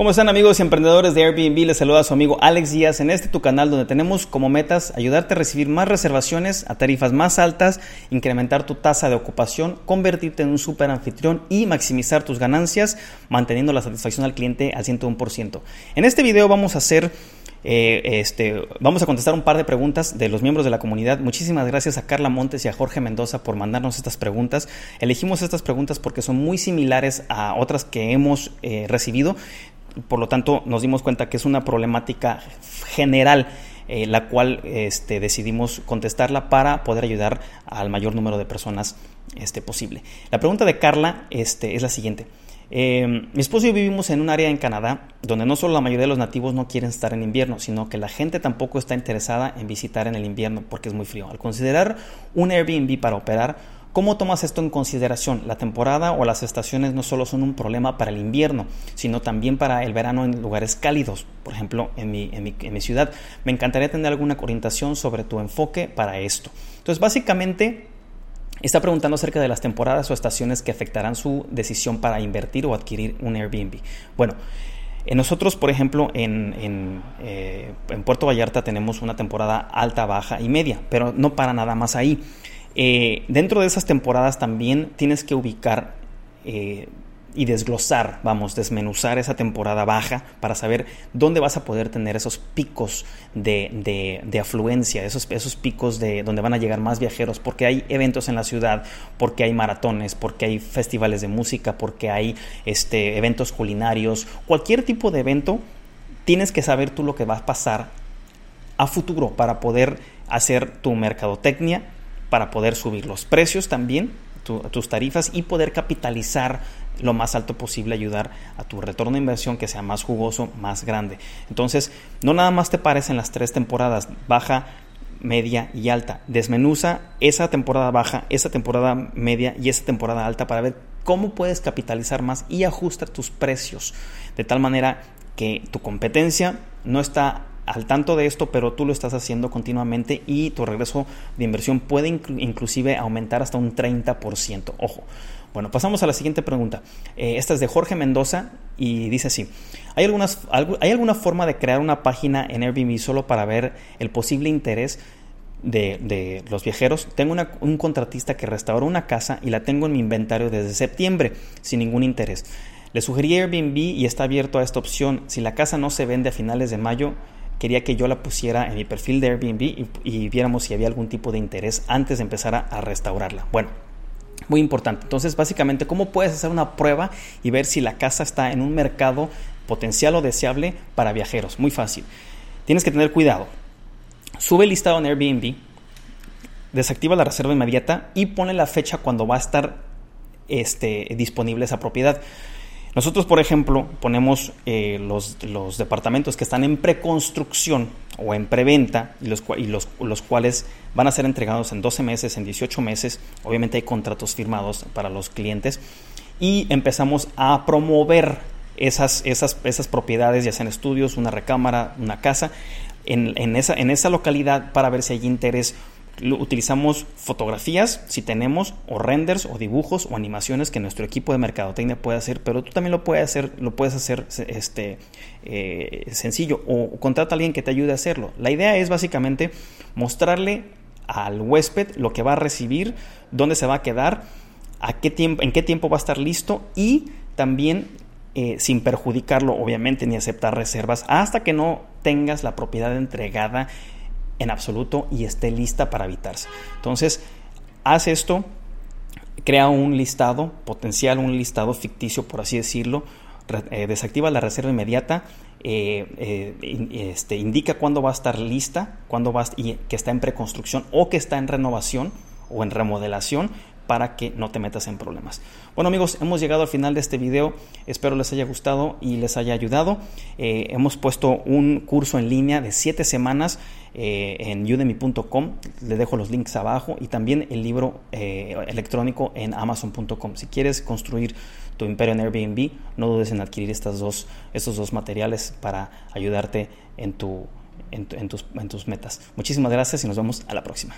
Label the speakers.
Speaker 1: ¿Cómo están amigos y emprendedores de Airbnb? Les saluda a su amigo Alex Díaz en este tu canal donde tenemos como metas ayudarte a recibir más reservaciones a tarifas más altas, incrementar tu tasa de ocupación, convertirte en un super anfitrión y maximizar tus ganancias manteniendo la satisfacción al cliente al 101%. En este video vamos a hacer eh, este, vamos a contestar un par de preguntas de los miembros de la comunidad. Muchísimas gracias a Carla Montes y a Jorge Mendoza por mandarnos estas preguntas. Elegimos estas preguntas porque son muy similares a otras que hemos eh, recibido por lo tanto nos dimos cuenta que es una problemática general eh, la cual este, decidimos contestarla para poder ayudar al mayor número de personas este, posible. La pregunta de Carla este, es la siguiente. Eh, mi esposo y yo vivimos en un área en Canadá donde no solo la mayoría de los nativos no quieren estar en invierno, sino que la gente tampoco está interesada en visitar en el invierno porque es muy frío. Al considerar un Airbnb para operar, ¿Cómo tomas esto en consideración? La temporada o las estaciones no solo son un problema para el invierno, sino también para el verano en lugares cálidos, por ejemplo, en mi, en mi, ciudad. Me encantaría tener alguna orientación sobre tu enfoque para esto. Entonces, básicamente, Está preguntando acerca de las temporadas o estaciones que afectarán su decisión para invertir o adquirir un Airbnb. Bueno, nosotros, por ejemplo, en, eh, en, Puerto Vallarta tenemos una temporada alta, baja y media, pero no para nada más ahí. Eh, dentro de esas temporadas también tienes que ubicar eh, y desglosar, vamos, desmenuzar esa temporada baja para saber dónde vas a poder tener esos picos de, afluencia, esos, esos picos de donde van a llegar más viajeros, porque hay eventos en la ciudad, porque hay maratones, porque hay festivales de música, porque hay este, eventos culinarios, cualquier tipo de evento, tienes que saber tú lo que va a pasar a futuro para poder hacer tu mercadotecnia para poder subir los precios también, tus tarifas y poder capitalizar lo más alto posible, ayudar a tu retorno de inversión que sea más jugoso, más grande. Entonces, no nada más te pares en las tres temporadas, baja, media y alta. Desmenuza esa temporada baja, esa temporada media y esa temporada alta para ver cómo puedes capitalizar más y ajustar tus precios de tal manera que tu competencia no está al tanto de esto, pero tú lo estás haciendo continuamente y tu regreso de inversión puede inclusive aumentar hasta un 30%. Ojo. Bueno, pasamos a la siguiente pregunta. Eh, esta es de Jorge Mendoza y dice así, ¿hay, algunas, ¿hay alguna forma de crear una página en Airbnb solo para ver el posible interés de, los viajeros? Tengo un contratista que restauró una casa y la tengo en mi inventario desde septiembre sin ningún interés. Le sugerí Airbnb y está abierto a esta opción. Si la casa no se vende a finales de mayo, quería que yo la pusiera en mi perfil de Airbnb y, viéramos si había algún tipo de interés antes de empezar a, restaurarla. Bueno, muy importante. Entonces, básicamente, ¿cómo puedes hacer una prueba y ver si la casa está en un mercado potencial o deseable para viajeros? Muy fácil. Tienes que tener cuidado. Sube el listado en Airbnb, desactiva la reserva inmediata y pone la fecha cuando va a estar este, disponible esa propiedad. Nosotros, por ejemplo, ponemos eh, los, departamentos que están en preconstrucción o en preventa y, los, cuales van a ser entregados en 12 meses, en 18 meses. Obviamente hay contratos firmados para los clientes y empezamos a promover esas, propiedades, ya sean estudios, una recámara, una casa, en esa localidad para ver si hay interés utilizamos fotografías, si tenemos, o renders, o dibujos, o animaciones que nuestro equipo de mercadotecnia puede hacer, pero tú también lo puedes hacer, lo puedes hacer este, eh, sencillo, o, contrata a alguien que te ayude a hacerlo. La idea es básicamente mostrarle al huésped lo que va a recibir, dónde se va a quedar, a qué tiempo, en qué tiempo va a estar listo y también eh, sin perjudicarlo, obviamente, ni aceptar reservas hasta que no tengas la propiedad entregada en absoluto y esté lista para habitarse. Entonces, haz esto, crea un listado potencial, un listado ficticio, por así decirlo, eh, desactiva la reserva inmediata, eh, eh, este, indica cuándo va a estar lista, cuándo va y que está en preconstrucción o que está en renovación o en remodelación para que no te metas en problemas. Bueno amigos, hemos llegado al final de este video, espero les haya gustado y les haya ayudado. Hemos puesto un curso en línea de 7 semanas eh, en udemy.com, le dejo los links abajo y también el libro eh, electrónico en amazon.com. Si quieres construir tu imperio en Airbnb, no dudes en adquirir estas dos, estos dos materiales para ayudarte en, tu, en tus metas. Muchísimas gracias y nos vemos a la próxima.